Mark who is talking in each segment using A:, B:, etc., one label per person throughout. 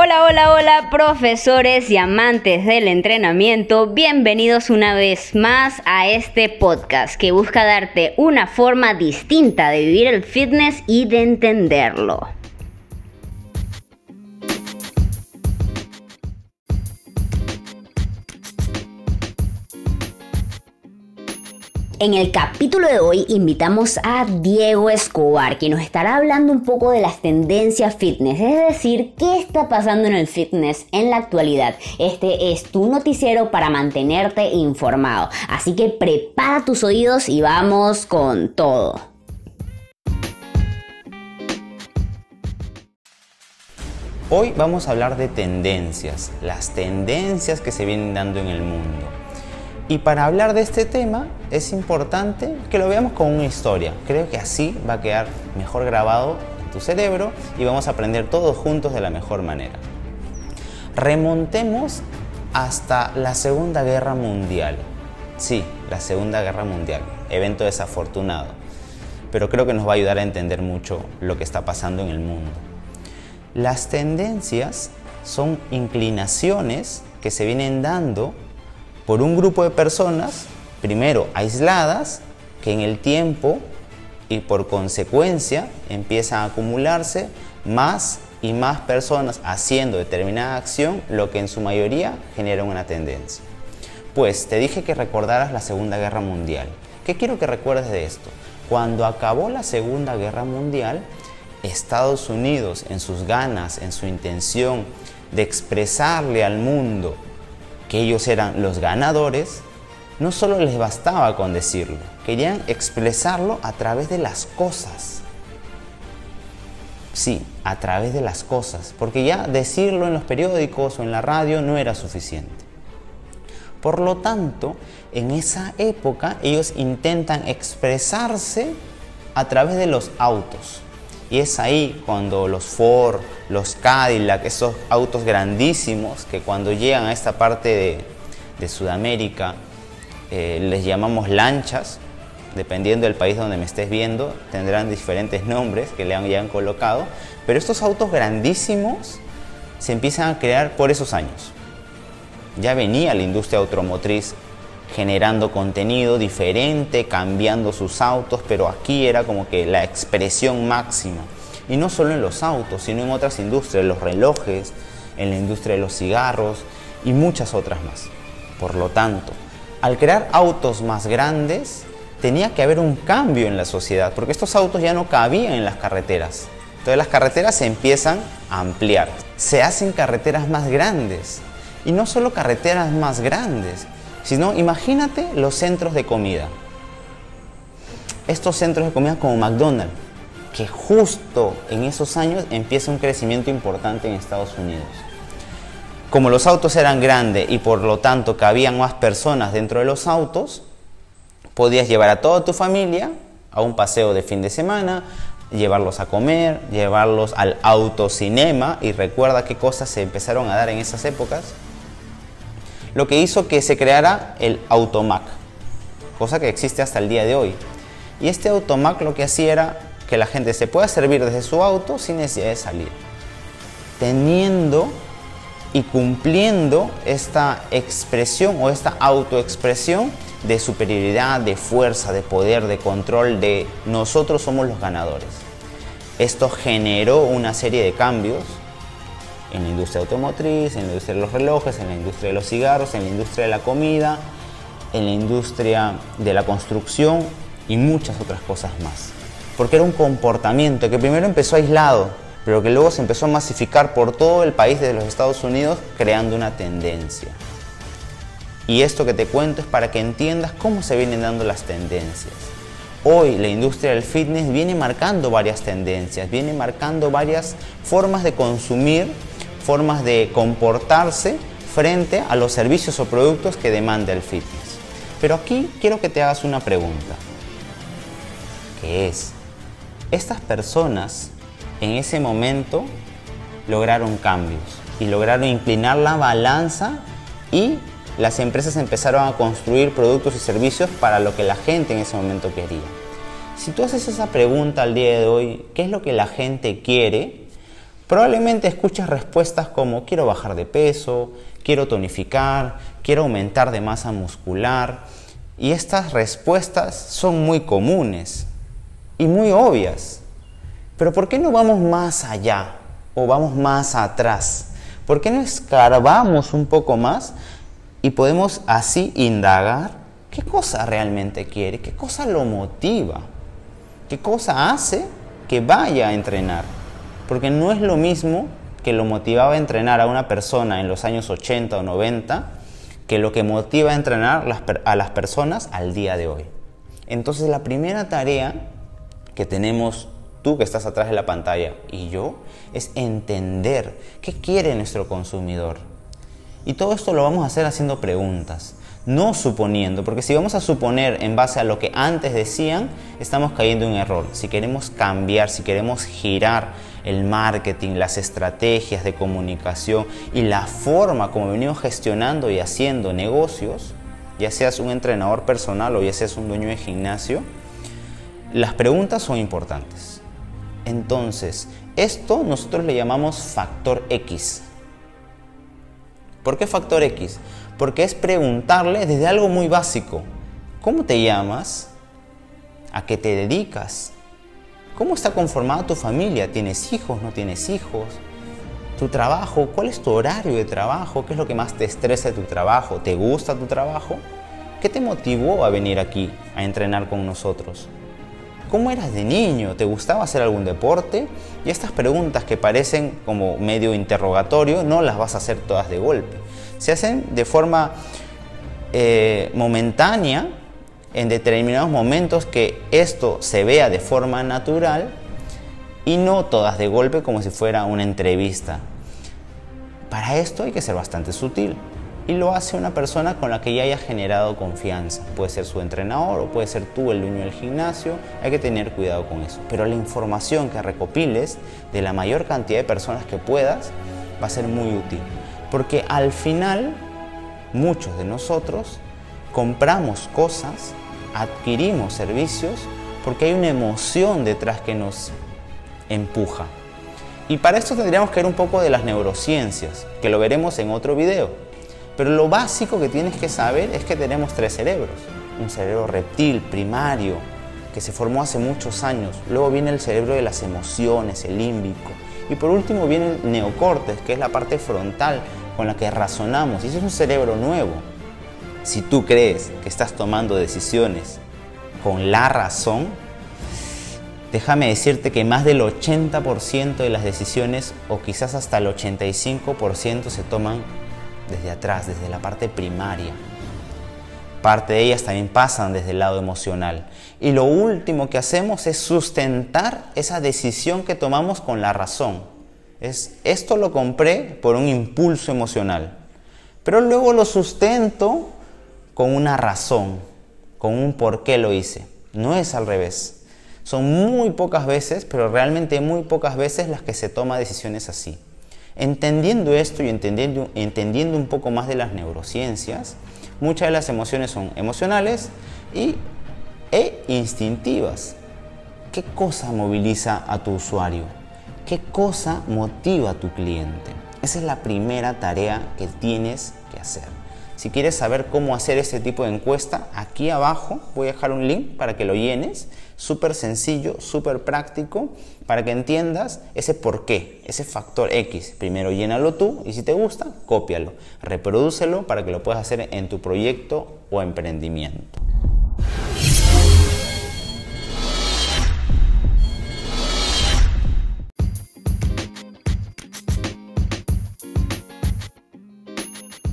A: Hola, hola, hola, profesores y amantes del entrenamiento. Bienvenidos una vez más a este podcast que busca darte una forma distinta de vivir el fitness y de entenderlo. En el capítulo de hoy invitamos a Diego Escobar, quien nos estará hablando un poco de las tendencias fitness, es decir, qué está pasando en el fitness en la actualidad. Este es tu noticiero para mantenerte informado, así que prepara tus oídos y vamos con todo.
B: Hoy vamos a hablar de tendencias, las tendencias que se vienen dando en el mundo. Y para hablar de este tema es importante que lo veamos con una historia. Creo que así va a quedar mejor grabado en tu cerebro y vamos a aprender todos juntos de la mejor manera. Remontemos hasta la Segunda Guerra Mundial. Sí, la Segunda Guerra Mundial, evento desafortunado, pero creo que nos va a ayudar a entender mucho lo que está pasando en el mundo. Las tendencias son inclinaciones que se vienen dando por un grupo de personas, primero aisladas, que en el tiempo y por consecuencia empiezan a acumularse más y más personas haciendo determinada acción, lo que en su mayoría genera una tendencia. Pues te dije que recordaras la Segunda Guerra Mundial. ¿Qué quiero que recuerdes de esto? Cuando acabó la Segunda Guerra Mundial, Estados Unidos en sus ganas, en su intención de expresarle al mundo que ellos eran los ganadores, no solo les bastaba con decirlo, querían expresarlo a través de las cosas. Sí, a través de las cosas, porque ya decirlo en los periódicos o en la radio no era suficiente. Por lo tanto, en esa época ellos intentan expresarse a través de los autos. Y es ahí cuando los Ford, los Cadillac, esos autos grandísimos que cuando llegan a esta parte de, Sudamérica eh, les llamamos lanchas, dependiendo del país donde me estés viendo, tendrán diferentes nombres que le han, han colocado, pero estos autos grandísimos se empiezan a crear por esos años. Ya venía la industria automotriz generando contenido diferente, cambiando sus autos, pero aquí era como que la expresión máxima. Y no solo en los autos, sino en otras industrias, los relojes, en la industria de los cigarros y muchas otras más. Por lo tanto, al crear autos más grandes, tenía que haber un cambio en la sociedad, porque estos autos ya no cabían en las carreteras. Entonces las carreteras se empiezan a ampliar. Se hacen carreteras más grandes. Y no solo carreteras más grandes, sino imagínate los centros de comida. Estos centros de comida como McDonald's, que justo en esos años empieza un crecimiento importante en Estados Unidos. Como los autos eran grandes y por lo tanto cabían más personas dentro de los autos, podías llevar a toda tu familia a un paseo de fin de semana, llevarlos a comer, llevarlos al autocinema y recuerda qué cosas se empezaron a dar en esas épocas lo que hizo que se creara el Automac, cosa que existe hasta el día de hoy. Y este Automac lo que hacía era que la gente se pueda servir desde su auto sin necesidad de salir, teniendo y cumpliendo esta expresión o esta autoexpresión de superioridad, de fuerza, de poder, de control, de nosotros somos los ganadores. Esto generó una serie de cambios en la industria automotriz, en la industria de los relojes, en la industria de los cigarros, en la industria de la comida, en la industria de la construcción y muchas otras cosas más. Porque era un comportamiento que primero empezó aislado, pero que luego se empezó a masificar por todo el país de los Estados Unidos, creando una tendencia. Y esto que te cuento es para que entiendas cómo se vienen dando las tendencias. Hoy la industria del fitness viene marcando varias tendencias, viene marcando varias formas de consumir formas de comportarse frente a los servicios o productos que demanda el fitness. Pero aquí quiero que te hagas una pregunta, que es, estas personas en ese momento lograron cambios y lograron inclinar la balanza y las empresas empezaron a construir productos y servicios para lo que la gente en ese momento quería. Si tú haces esa pregunta al día de hoy, ¿qué es lo que la gente quiere? Probablemente escuches respuestas como quiero bajar de peso, quiero tonificar, quiero aumentar de masa muscular. Y estas respuestas son muy comunes y muy obvias. Pero ¿por qué no vamos más allá o vamos más atrás? ¿Por qué no escarbamos un poco más y podemos así indagar qué cosa realmente quiere, qué cosa lo motiva, qué cosa hace que vaya a entrenar? Porque no es lo mismo que lo motivaba a entrenar a una persona en los años 80 o 90 que lo que motiva a entrenar a las personas al día de hoy. Entonces la primera tarea que tenemos tú que estás atrás de la pantalla y yo es entender qué quiere nuestro consumidor. Y todo esto lo vamos a hacer haciendo preguntas, no suponiendo, porque si vamos a suponer en base a lo que antes decían, estamos cayendo en error. Si queremos cambiar, si queremos girar el marketing, las estrategias de comunicación y la forma como venimos gestionando y haciendo negocios, ya seas un entrenador personal o ya seas un dueño de gimnasio, las preguntas son importantes. Entonces, esto nosotros le llamamos factor X. ¿Por qué factor X? Porque es preguntarle desde algo muy básico. ¿Cómo te llamas? ¿A qué te dedicas? ¿Cómo está conformada tu familia? ¿Tienes hijos? ¿No tienes hijos? ¿Tu trabajo? ¿Cuál es tu horario de trabajo? ¿Qué es lo que más te estresa de tu trabajo? ¿Te gusta tu trabajo? ¿Qué te motivó a venir aquí a entrenar con nosotros? ¿Cómo eras de niño? ¿Te gustaba hacer algún deporte? Y estas preguntas que parecen como medio interrogatorio no las vas a hacer todas de golpe. Se hacen de forma eh, momentánea en determinados momentos que esto se vea de forma natural y no todas de golpe como si fuera una entrevista. Para esto hay que ser bastante sutil y lo hace una persona con la que ya haya generado confianza. Puede ser su entrenador o puede ser tú el dueño del gimnasio. Hay que tener cuidado con eso. Pero la información que recopiles de la mayor cantidad de personas que puedas va a ser muy útil. Porque al final muchos de nosotros compramos cosas, adquirimos servicios porque hay una emoción detrás que nos empuja. Y para esto tendríamos que ver un poco de las neurociencias, que lo veremos en otro video. Pero lo básico que tienes que saber es que tenemos tres cerebros. Un cerebro reptil, primario, que se formó hace muchos años. Luego viene el cerebro de las emociones, el límbico. Y por último viene el neocórtex, que es la parte frontal con la que razonamos. Y ese es un cerebro nuevo. Si tú crees que estás tomando decisiones con la razón, déjame decirte que más del 80% de las decisiones, o quizás hasta el 85%, se toman desde atrás, desde la parte primaria. Parte de ellas también pasan desde el lado emocional. Y lo último que hacemos es sustentar esa decisión que tomamos con la razón. Es, esto lo compré por un impulso emocional, pero luego lo sustento con una razón, con un por qué lo hice. No es al revés. Son muy pocas veces, pero realmente muy pocas veces las que se toman decisiones así. Entendiendo esto y entendiendo, entendiendo un poco más de las neurociencias, muchas de las emociones son emocionales y, e instintivas. ¿Qué cosa moviliza a tu usuario? ¿Qué cosa motiva a tu cliente? Esa es la primera tarea que tienes que hacer. Si quieres saber cómo hacer este tipo de encuesta, aquí abajo voy a dejar un link para que lo llenes. Súper sencillo, súper práctico, para que entiendas ese por qué, ese factor X. Primero llénalo tú y si te gusta, cópialo. Reprodúcelo para que lo puedas hacer en tu proyecto o emprendimiento.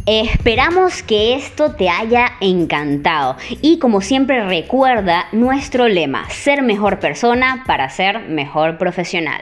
A: Esperamos que esto te haya encantado y como siempre recuerda nuestro lema, ser mejor persona para ser mejor profesional.